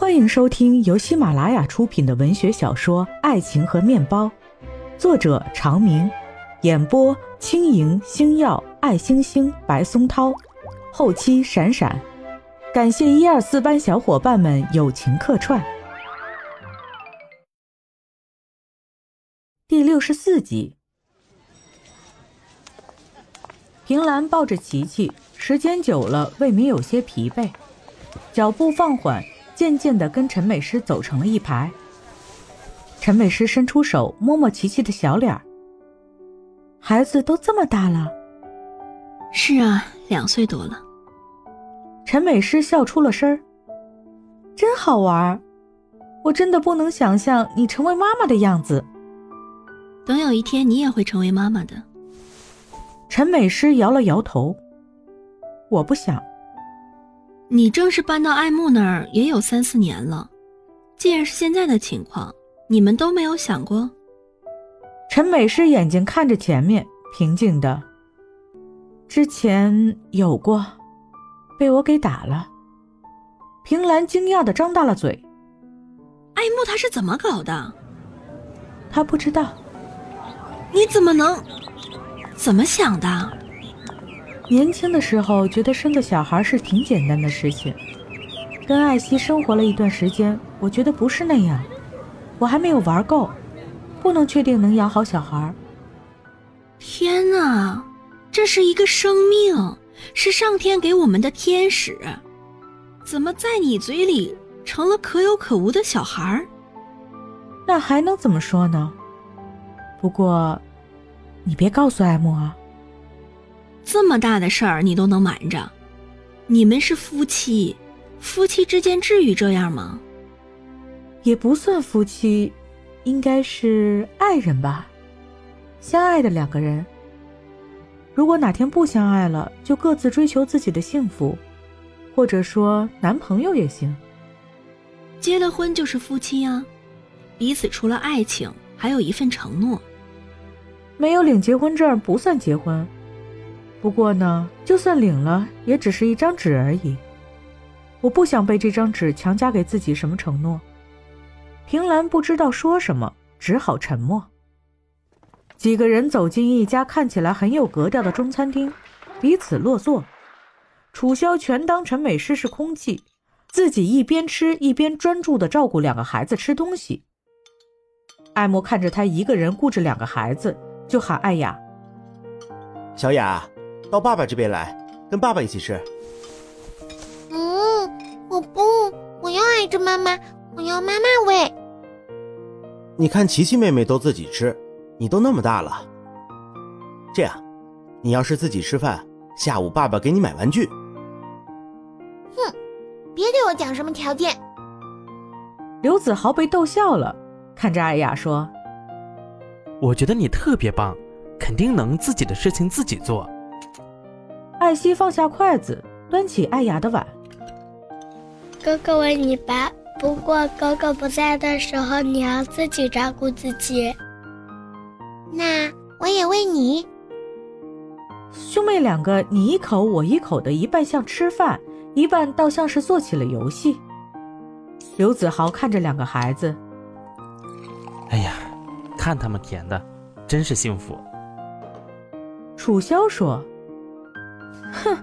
欢迎收听由喜马拉雅出品的文学小说《爱情和面包》，作者长明，演播轻盈、星耀、爱星星、白松涛，后期闪闪。感谢一二四班小伙伴们友情客串。第六十四集，平兰抱着琪琪，时间久了，未免有些疲惫，脚步放缓。渐渐地跟陈美诗走成了一排。陈美诗伸出手摸摸琪琪的小脸儿。孩子都这么大了。是啊，两岁多了。陈美诗笑出了声儿。真好玩儿，我真的不能想象你成为妈妈的样子。等有一天你也会成为妈妈的。陈美诗摇了摇头。我不想。你正式搬到爱慕那儿也有三四年了，既然是现在的情况，你们都没有想过？陈美诗眼睛看着前面，平静的。之前有过，被我给打了。平兰惊讶的张大了嘴。爱慕他是怎么搞的？他不知道。你怎么能？怎么想的？年轻的时候觉得生个小孩是挺简单的事情，跟艾希生活了一段时间，我觉得不是那样。我还没有玩够，不能确定能养好小孩。天哪，这是一个生命，是上天给我们的天使，怎么在你嘴里成了可有可无的小孩？那还能怎么说呢？不过，你别告诉艾莫啊。这么大的事儿你都能瞒着？你们是夫妻，夫妻之间至于这样吗？也不算夫妻，应该是爱人吧，相爱的两个人。如果哪天不相爱了，就各自追求自己的幸福，或者说男朋友也行。结了婚就是夫妻啊，彼此除了爱情，还有一份承诺。没有领结婚证不算结婚。不过呢，就算领了，也只是一张纸而已。我不想被这张纸强加给自己什么承诺。平兰不知道说什么，只好沉默。几个人走进一家看起来很有格调的中餐厅，彼此落座。楚萧全当陈美诗是空气，自己一边吃一边专注地照顾两个孩子吃东西。艾莫看着他一个人顾着两个孩子，就喊艾雅：“小雅。”到爸爸这边来，跟爸爸一起吃。嗯，我不，我要挨着妈妈，我要妈妈喂。你看，琪琪妹妹都自己吃，你都那么大了。这样，你要是自己吃饭，下午爸爸给你买玩具。哼，别对我讲什么条件。刘子豪被逗笑了，看着艾雅说：“我觉得你特别棒，肯定能自己的事情自己做。”艾希放下筷子，端起艾雅的碗。哥哥喂你吧，不过哥哥不在的时候，你要自己照顾自己。那我也喂你。兄妹两个你一口我一口的，一半像吃饭，一半倒像是做起了游戏。刘子豪看着两个孩子，哎呀，看他们甜的，真是幸福。楚萧说。哼，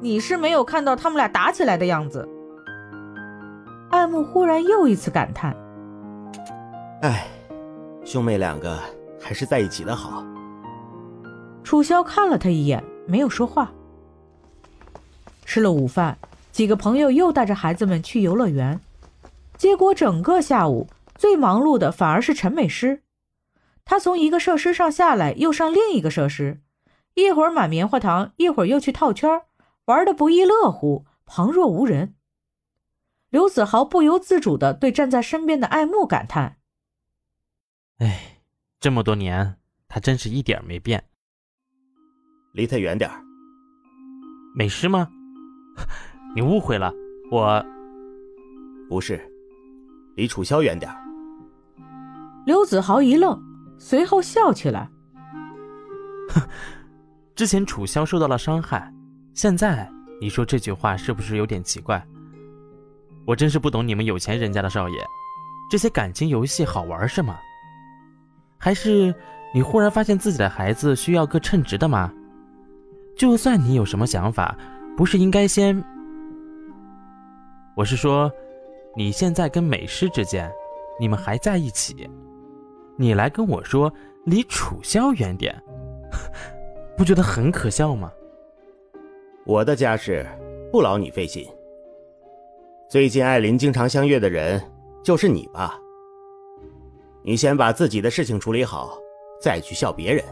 你是没有看到他们俩打起来的样子。艾慕忽然又一次感叹：“哎，兄妹两个还是在一起的好。”楚萧看了他一眼，没有说话。吃了午饭，几个朋友又带着孩子们去游乐园。结果整个下午最忙碌的反而是陈美诗，她从一个设施上下来，又上另一个设施。一会儿买棉花糖，一会儿又去套圈，玩的不亦乐乎，旁若无人。刘子豪不由自主的对站在身边的爱慕感叹：“哎，这么多年，他真是一点没变。离他远点儿。美诗吗？你误会了，我不是，离楚萧远点儿。”刘子豪一愣，随后笑起来：“哼。”之前楚萧受到了伤害，现在你说这句话是不是有点奇怪？我真是不懂你们有钱人家的少爷，这些感情游戏好玩是吗？还是你忽然发现自己的孩子需要个称职的吗？就算你有什么想法，不是应该先……我是说，你现在跟美诗之间，你们还在一起，你来跟我说离楚萧远点，不觉得很可笑吗？我的家事不劳你费心。最近艾琳经常相约的人就是你吧？你先把自己的事情处理好，再去笑别人。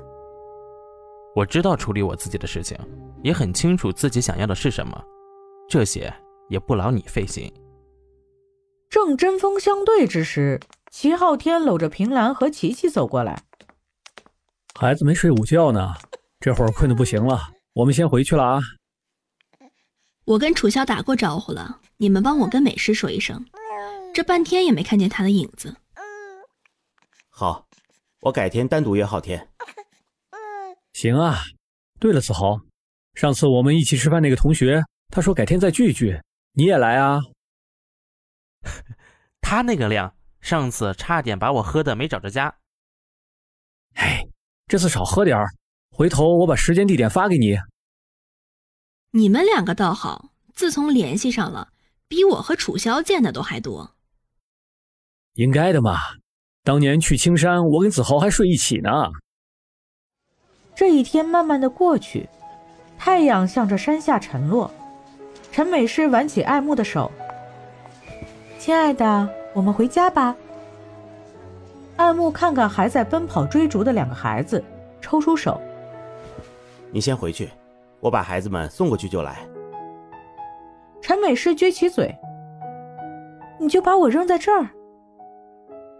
我知道处理我自己的事情，也很清楚自己想要的是什么，这些也不劳你费心。正针锋相对之时，齐昊天搂着平兰和琪琪走过来。孩子没睡午觉呢，这会儿困得不行了，我们先回去了啊。我跟楚萧打过招呼了，你们帮我跟美师说一声，这半天也没看见他的影子。好，我改天单独约昊天。行啊。对了，子豪，上次我们一起吃饭那个同学，他说改天再聚一聚，你也来啊。他那个量，上次差点把我喝的没找着家。哎，这次少喝点儿，回头我把时间地点发给你。你们两个倒好，自从联系上了，比我和楚萧见的都还多。应该的嘛，当年去青山，我跟子豪还睡一起呢。这一天慢慢的过去，太阳向着山下沉落。陈美诗挽起爱慕的手：“亲爱的，我们回家吧。”爱慕看看还在奔跑追逐的两个孩子，抽出手：“你先回去。”我把孩子们送过去就来。陈美诗撅起嘴：“你就把我扔在这儿？”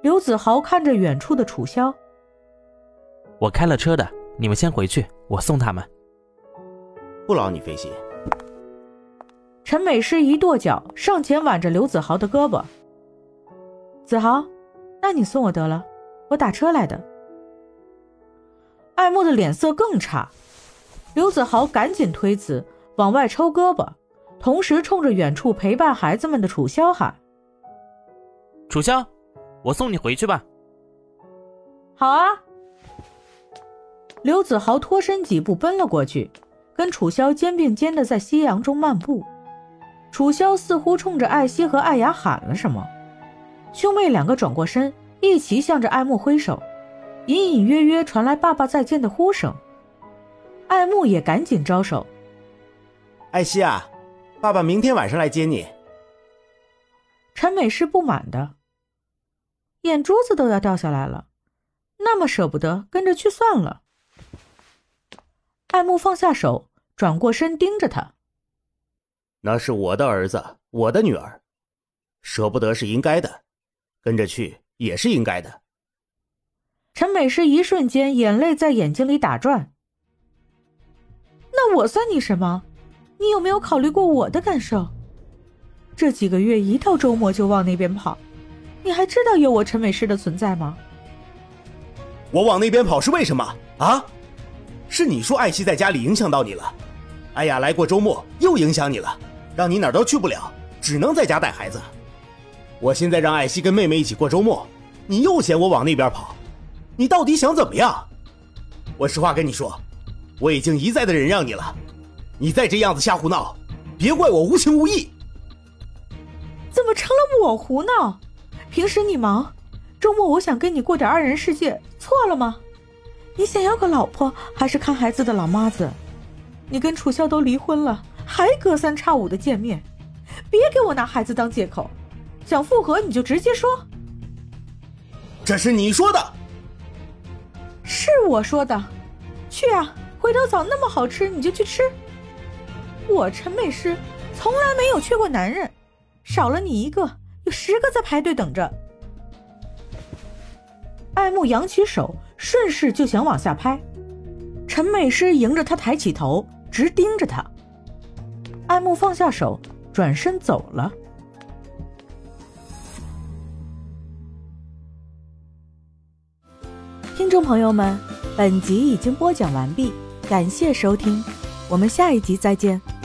刘子豪看着远处的楚萧：“我开了车的，你们先回去，我送他们。”不劳你费心。陈美诗一跺脚，上前挽着刘子豪的胳膊：“子豪，那你送我得了，我打车来的。”爱慕的脸色更差。刘子豪赶紧推辞，往外抽胳膊，同时冲着远处陪伴孩子们的楚萧喊：“楚萧，我送你回去吧。”“好啊！”刘子豪脱身几步奔了过去，跟楚萧肩并肩的在夕阳中漫步。楚萧似乎冲着艾希和艾雅喊了什么，兄妹两个转过身，一齐向着艾慕挥手，隐隐约约传来“爸爸再见”的呼声。爱慕也赶紧招手：“艾希啊，爸爸明天晚上来接你。”陈美诗不满的，眼珠子都要掉下来了，那么舍不得，跟着去算了。爱慕放下手，转过身盯着他：“那是我的儿子，我的女儿，舍不得是应该的，跟着去也是应该的。”陈美诗一瞬间眼泪在眼睛里打转。我算你什么？你有没有考虑过我的感受？这几个月一到周末就往那边跑，你还知道有我陈美诗的存在吗？我往那边跑是为什么啊？是你说艾希在家里影响到你了，艾雅来过周末又影响你了，让你哪儿都去不了，只能在家带孩子。我现在让艾希跟妹妹一起过周末，你又嫌我往那边跑，你到底想怎么样？我实话跟你说。我已经一再的忍让你了，你再这样子瞎胡闹，别怪我无情无义。怎么成了我胡闹？平时你忙，周末我想跟你过点二人世界，错了吗？你想要个老婆，还是看孩子的老妈子？你跟楚萧都离婚了，还隔三差五的见面，别给我拿孩子当借口。想复合你就直接说。这是你说的，是我说的，去啊！回头草那么好吃，你就去吃。我陈美诗从来没有缺过男人，少了你一个，有十个在排队等着。爱慕扬起手，顺势就想往下拍，陈美诗迎着他抬起头，直盯着他。爱慕放下手，转身走了。听众朋友们，本集已经播讲完毕。感谢收听，我们下一集再见。